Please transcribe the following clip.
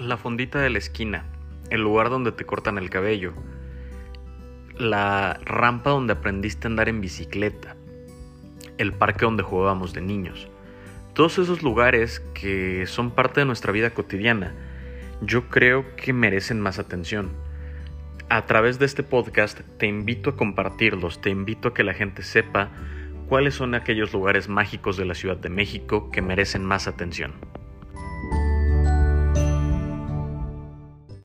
la fondita de la esquina, el lugar donde te cortan el cabello, la rampa donde aprendiste a andar en bicicleta, el parque donde jugábamos de niños. Todos esos lugares que son parte de nuestra vida cotidiana, yo creo que merecen más atención. A través de este podcast te invito a compartirlos, te invito a que la gente sepa cuáles son aquellos lugares mágicos de la Ciudad de México que merecen más atención.